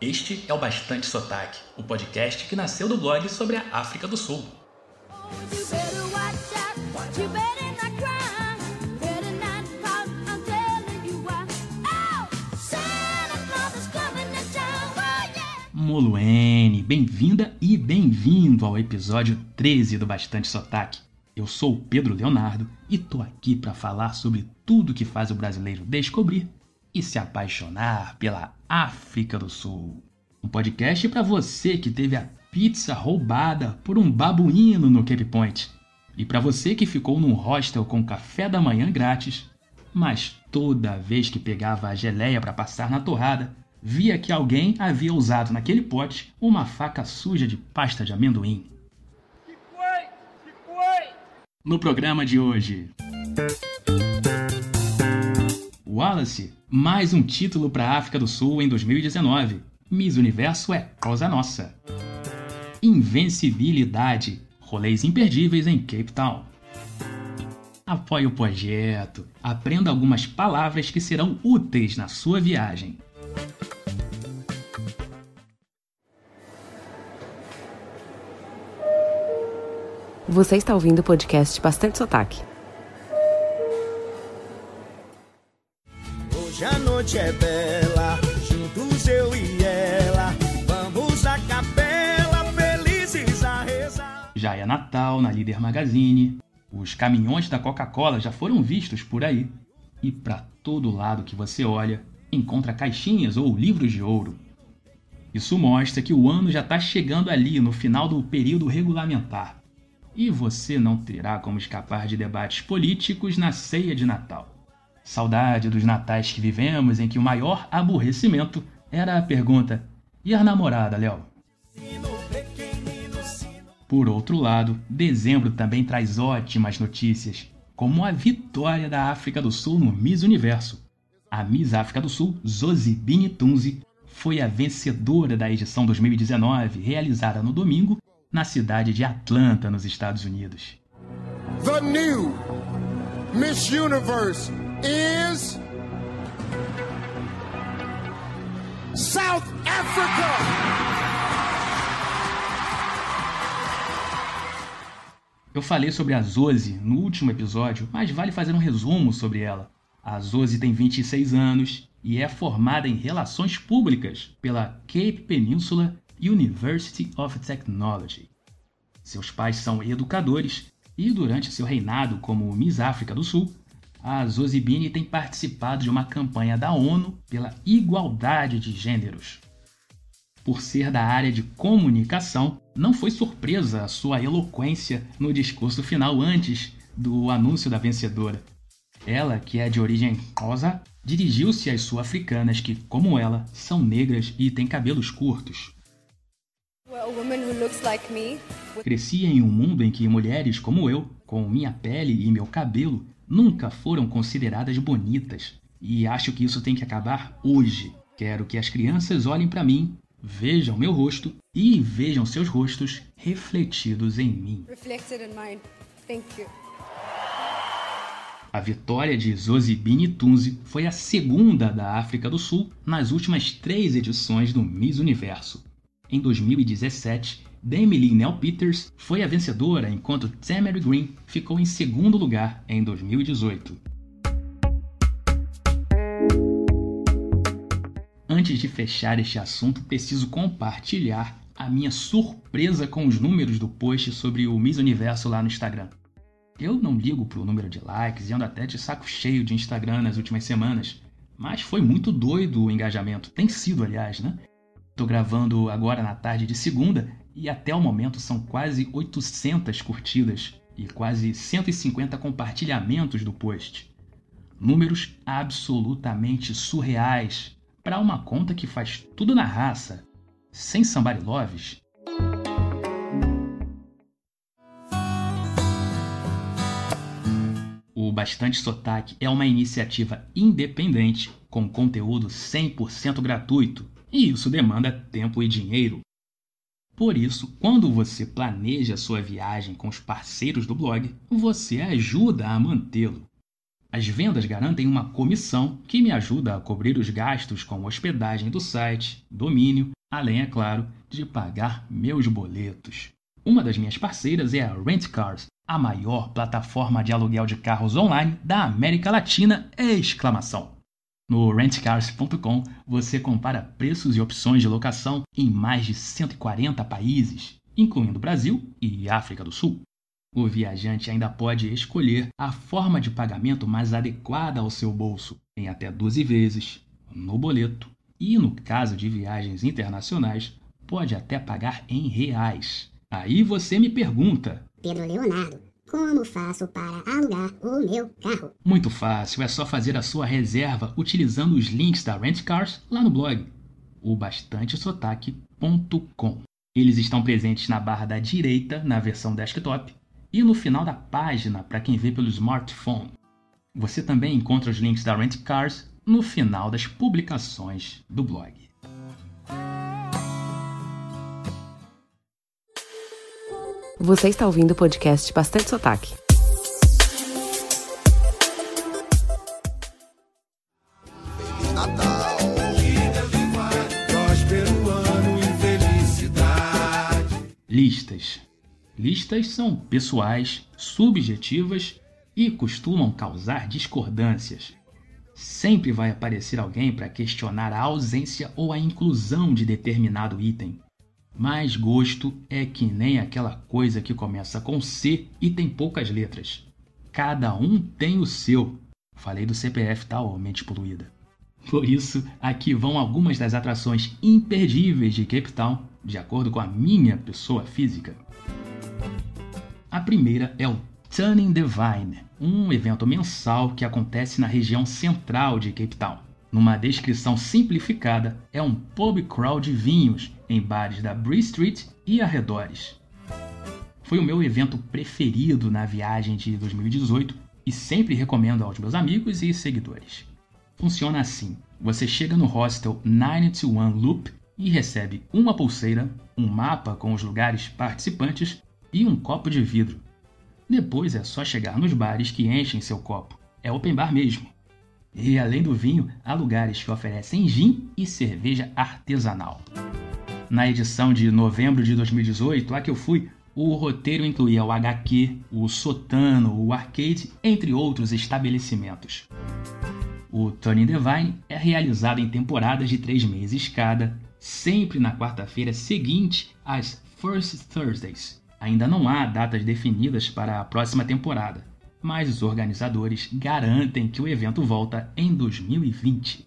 Este é o Bastante Sotaque, o podcast que nasceu do blog sobre a África do Sul. Moluene, bem-vinda e bem-vindo ao episódio 13 do Bastante Sotaque. Eu sou o Pedro Leonardo e tô aqui para falar sobre tudo que faz o brasileiro descobrir e se apaixonar pela África do Sul. Um podcast para você que teve a pizza roubada por um babuíno no Cape Point. E para você que ficou num hostel com café da manhã grátis, mas toda vez que pegava a geleia para passar na torrada, via que alguém havia usado naquele pote uma faca suja de pasta de amendoim. No programa de hoje. Wallace, mais um título para a África do Sul em 2019. Miss Universo é cosa nossa. Invencibilidade, rolês imperdíveis em Cape Town. Apoie o projeto, aprenda algumas palavras que serão úteis na sua viagem. Você está ouvindo o podcast Bastante Sotaque. Hoje a noite é bela, juntos eu e ela. Vamos à capela, felizes a rezar. Já é Natal na Líder Magazine, os caminhões da Coca-Cola já foram vistos por aí. E para todo lado que você olha, encontra caixinhas ou livros de ouro. Isso mostra que o ano já está chegando ali no final do período regulamentar. E você não terá como escapar de debates políticos na ceia de Natal. Saudade dos natais que vivemos em que o maior aborrecimento era a pergunta: e a namorada, Léo? Por outro lado, dezembro também traz ótimas notícias, como a vitória da África do Sul no Miss Universo. A Miss África do Sul, Zosi Binitunzi, foi a vencedora da edição 2019, realizada no domingo, na cidade de Atlanta, nos Estados Unidos. The new Miss Universe is South Africa. Eu falei sobre a Zozi no último episódio, mas vale fazer um resumo sobre ela. A Zozi tem 26 anos e é formada em Relações Públicas pela Cape Peninsula University of Technology. Seus pais são educadores e, durante seu reinado como Miss África do Sul, a Zozibini tem participado de uma campanha da ONU pela igualdade de gêneros. Por ser da área de comunicação, não foi surpresa a sua eloquência no discurso final antes do anúncio da vencedora. Ela, que é de origem rosa, dirigiu-se às sul-africanas que, como ela, são negras e têm cabelos curtos. Cresci em um mundo em que mulheres como eu, com minha pele e meu cabelo, nunca foram consideradas bonitas. E acho que isso tem que acabar hoje. Quero que as crianças olhem para mim, vejam meu rosto e vejam seus rostos refletidos em mim. A vitória de Zozibini Tunzi foi a segunda da África do Sul nas últimas três edições do Miss Universo. Em 2017, Demi Lee Nell Peters foi a vencedora, enquanto Tamara Green ficou em segundo lugar em 2018. Antes de fechar este assunto, preciso compartilhar a minha surpresa com os números do post sobre o Miss Universo lá no Instagram. Eu não ligo pro número de likes e ando até de saco cheio de Instagram nas últimas semanas, mas foi muito doido o engajamento. Tem sido, aliás, né? Tô gravando agora na tarde de segunda e até o momento são quase 800 curtidas e quase 150 compartilhamentos do post. Números absolutamente surreais para uma conta que faz tudo na raça, sem somebody loves. O Bastante Sotaque é uma iniciativa independente com conteúdo 100% gratuito e isso demanda tempo e dinheiro. Por isso, quando você planeja sua viagem com os parceiros do blog, você ajuda a mantê-lo. As vendas garantem uma comissão que me ajuda a cobrir os gastos com hospedagem do site, domínio, além, é claro, de pagar meus boletos. Uma das minhas parceiras é a Rent Cars, a maior plataforma de aluguel de carros online da América Latina! Exclamação. No rentcars.com você compara preços e opções de locação em mais de 140 países, incluindo Brasil e África do Sul. O viajante ainda pode escolher a forma de pagamento mais adequada ao seu bolso, em até 12 vezes, no boleto, e no caso de viagens internacionais, pode até pagar em reais. Aí você me pergunta: Pedro Leonardo, como faço para alugar o meu carro? Muito fácil, é só fazer a sua reserva utilizando os links da Rent Cars lá no blog, o bastantesotaque.com. Eles estão presentes na barra da direita na versão desktop e no final da página para quem vê pelo smartphone. Você também encontra os links da Rent Cars no final das publicações do blog. Você está ouvindo o podcast Bastante Sotaque. Listas. Listas são pessoais, subjetivas e costumam causar discordâncias. Sempre vai aparecer alguém para questionar a ausência ou a inclusão de determinado item. Mas gosto é que nem aquela coisa que começa com C e tem poucas letras. Cada um tem o seu. Falei do CPF, tá, ô mente poluída. Por isso, aqui vão algumas das atrações imperdíveis de Cape Town, de acordo com a minha pessoa física. A primeira é o Turning the Vine, um evento mensal que acontece na região central de Cape Town. Numa descrição simplificada, é um pub crawl de vinhos em bares da Bree Street e arredores. Foi o meu evento preferido na viagem de 2018 e sempre recomendo aos meus amigos e seguidores. Funciona assim: você chega no hostel 921 Loop e recebe uma pulseira, um mapa com os lugares participantes e um copo de vidro. Depois é só chegar nos bares que enchem seu copo. É open bar mesmo. E além do vinho, há lugares que oferecem gin e cerveja artesanal. Na edição de novembro de 2018, a que eu fui, o roteiro incluía o HQ, o Sotano, o Arcade, entre outros estabelecimentos. O Turning the Vine é realizado em temporadas de três meses cada, sempre na quarta-feira seguinte às First Thursdays. Ainda não há datas definidas para a próxima temporada, mas os organizadores garantem que o evento volta em 2020.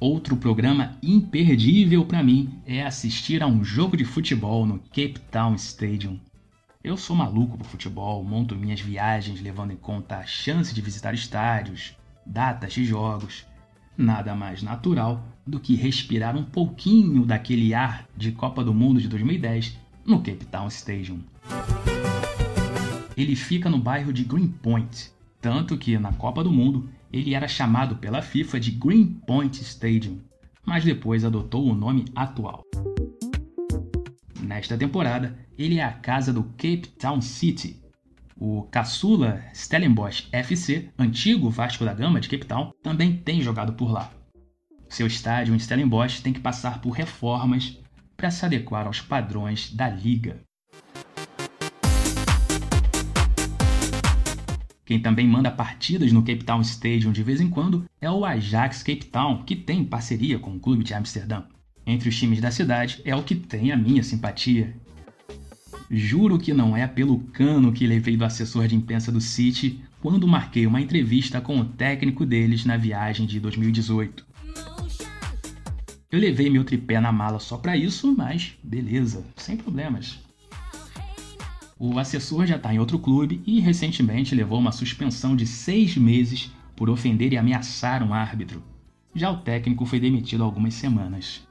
Outro programa imperdível para mim é assistir a um jogo de futebol no Cape Town Stadium. Eu sou maluco por futebol, monto minhas viagens levando em conta a chance de visitar estádios, datas de jogos. Nada mais natural do que respirar um pouquinho daquele ar de Copa do Mundo de 2010 no Cape Town Stadium. Ele fica no bairro de Greenpoint, tanto que na Copa do Mundo ele era chamado pela FIFA de Greenpoint Stadium, mas depois adotou o nome atual. Nesta temporada, ele é a casa do Cape Town City. O caçula Stellenbosch FC, antigo Vasco da Gama de Cape Town, também tem jogado por lá. Seu estádio em Stellenbosch tem que passar por reformas para se adequar aos padrões da liga. Quem também manda partidas no Cape Town Stadium de vez em quando é o Ajax Cape Town, que tem parceria com o clube de Amsterdã. Entre os times da cidade é o que tem a minha simpatia. Juro que não é pelo cano que levei do assessor de imprensa do City quando marquei uma entrevista com o técnico deles na viagem de 2018. Eu levei meu tripé na mala só para isso, mas beleza, sem problemas. O assessor já está em outro clube e recentemente levou uma suspensão de seis meses por ofender e ameaçar um árbitro. Já o técnico foi demitido há algumas semanas.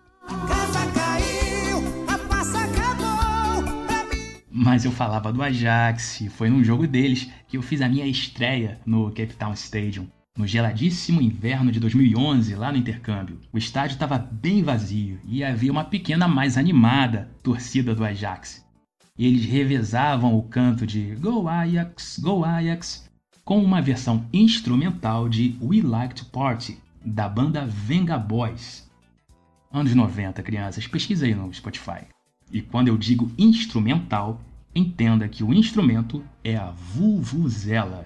Mas eu falava do Ajax, e foi num jogo deles que eu fiz a minha estreia no Cape Town Stadium. No geladíssimo inverno de 2011, lá no intercâmbio, o estádio estava bem vazio e havia uma pequena mais animada torcida do Ajax. Eles revezavam o canto de Go Ajax, Go Ajax, com uma versão instrumental de We Like to Party, da banda Venga Boys. Anos 90, crianças, pesquisa aí no Spotify. E quando eu digo instrumental, entenda que o instrumento é a vuvuzela.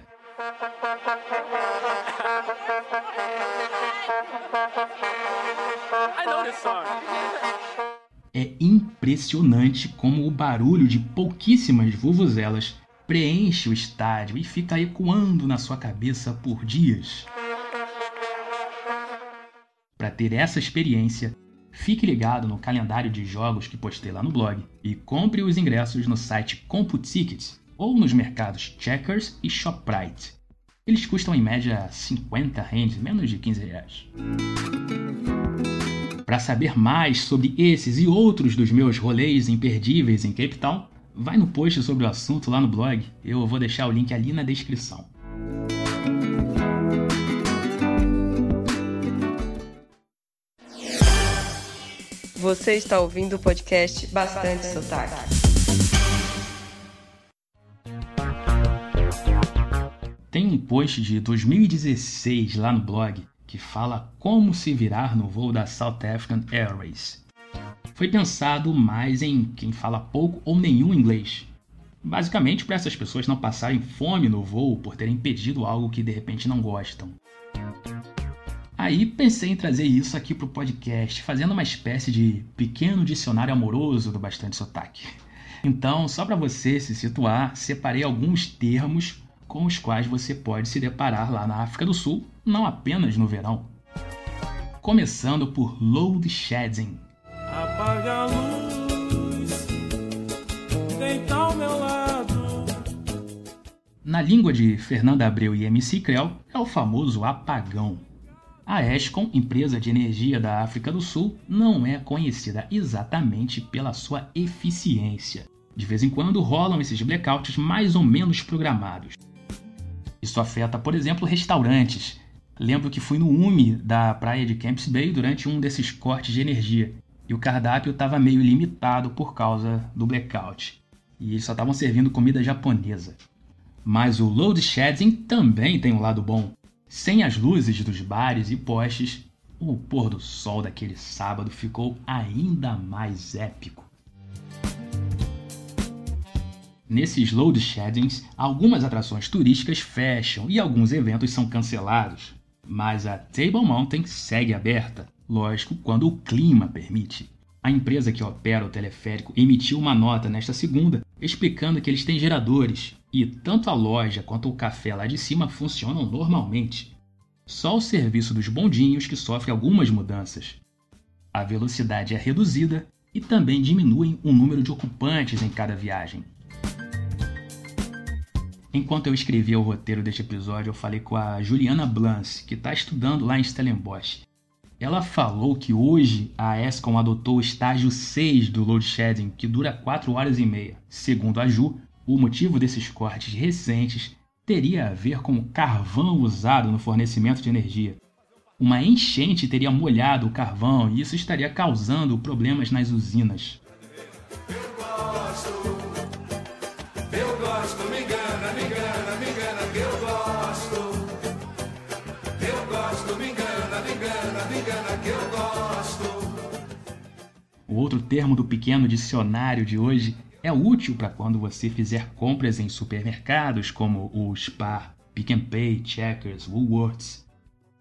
É impressionante como o barulho de pouquíssimas vuvuzelas preenche o estádio e fica ecoando na sua cabeça por dias. Para ter essa experiência, fique ligado no calendário de jogos que postei lá no blog e compre os ingressos no site CompuTickets ou nos mercados Checkers e Shoprite. Eles custam em média 50 rands, menos de 15 reais. Para saber mais sobre esses e outros dos meus rolês imperdíveis em Cape Town, vai no post sobre o assunto lá no blog. Eu vou deixar o link ali na descrição. Você está ouvindo o podcast Bastante Sotaque. Tem um post de 2016 lá no blog que fala como se virar no voo da South African Airways. Foi pensado mais em quem fala pouco ou nenhum inglês. Basicamente para essas pessoas não passarem fome no voo por terem pedido algo que de repente não gostam. Aí pensei em trazer isso aqui pro podcast, fazendo uma espécie de pequeno dicionário amoroso do bastante sotaque. Então, só para você se situar, separei alguns termos com os quais você pode se deparar lá na África do Sul, não apenas no verão. Começando por load shedding. Apaga a luz, ao meu lado. Na língua de Fernanda Abreu e MC Creu, é o famoso apagão. A Eskom, empresa de energia da África do Sul, não é conhecida exatamente pela sua eficiência. De vez em quando rolam esses blackouts mais ou menos programados. Isso afeta, por exemplo, restaurantes. Lembro que fui no UMI da praia de Camps Bay durante um desses cortes de energia e o cardápio estava meio limitado por causa do blackout. E eles só estavam servindo comida japonesa. Mas o load shedding também tem um lado bom. Sem as luzes dos bares e postes, o pôr do sol daquele sábado ficou ainda mais épico. Nesses load sheddings, algumas atrações turísticas fecham e alguns eventos são cancelados. Mas a Table Mountain segue aberta, lógico, quando o clima permite. A empresa que opera o teleférico emitiu uma nota nesta segunda explicando que eles têm geradores e tanto a loja quanto o café lá de cima funcionam normalmente. Só o serviço dos bondinhos que sofre algumas mudanças. A velocidade é reduzida e também diminuem o número de ocupantes em cada viagem. Enquanto eu escrevia o roteiro deste episódio, eu falei com a Juliana Blance, que está estudando lá em Stellenbosch. Ela falou que hoje a ESCOM adotou o estágio 6 do load shedding, que dura 4 horas e meia. Segundo a Ju, o motivo desses cortes recentes teria a ver com o carvão usado no fornecimento de energia. Uma enchente teria molhado o carvão e isso estaria causando problemas nas usinas. Eu Outro termo do pequeno dicionário de hoje é útil para quando você fizer compras em supermercados como o Spar, Pick n Pay, Checkers, Woolworths.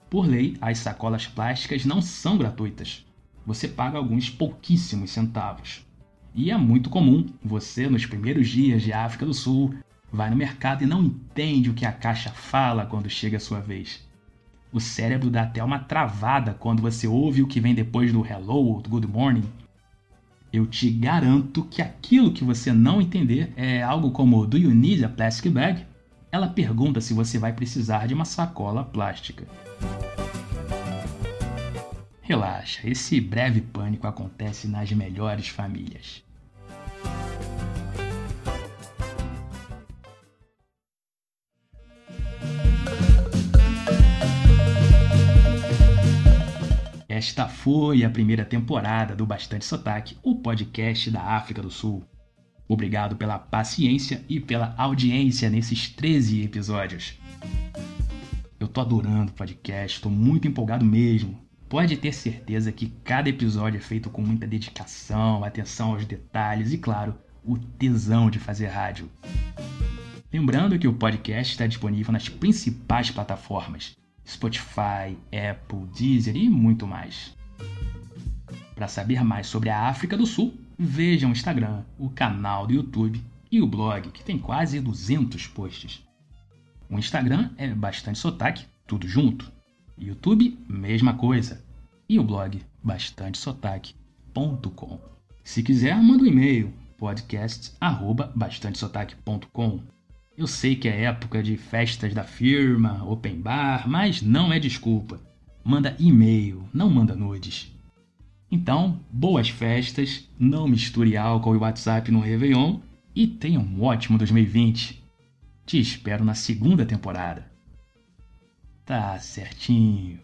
Por lei, as sacolas plásticas não são gratuitas. Você paga alguns pouquíssimos centavos. E é muito comum você, nos primeiros dias de África do Sul, vai no mercado e não entende o que a caixa fala quando chega a sua vez. O cérebro dá até uma travada quando você ouve o que vem depois do hello ou do good morning. Eu te garanto que aquilo que você não entender é algo como Do you need a plastic bag? Ela pergunta se você vai precisar de uma sacola plástica. Relaxa, esse breve pânico acontece nas melhores famílias. Esta foi a primeira temporada do Bastante Sotaque, o podcast da África do Sul. Obrigado pela paciência e pela audiência nesses 13 episódios. Eu tô adorando o podcast, tô muito empolgado mesmo. Pode ter certeza que cada episódio é feito com muita dedicação, atenção aos detalhes e, claro, o tesão de fazer rádio. Lembrando que o podcast está disponível nas principais plataformas: Spotify, Apple, Deezer e muito mais. Para saber mais sobre a África do Sul, veja o Instagram, o canal do YouTube e o blog, que tem quase 200 posts. O Instagram é bastante sotaque, tudo junto. YouTube, mesma coisa. E o blog, bastantesotaque.com. Se quiser, manda um e-mail, podcast@bastantesotaque.com. Eu sei que é época de festas da firma, open bar, mas não é desculpa. Manda e-mail, não manda nudes. Então, boas festas, não misture álcool e WhatsApp no Réveillon e tenha um ótimo 2020. Te espero na segunda temporada. Tá certinho.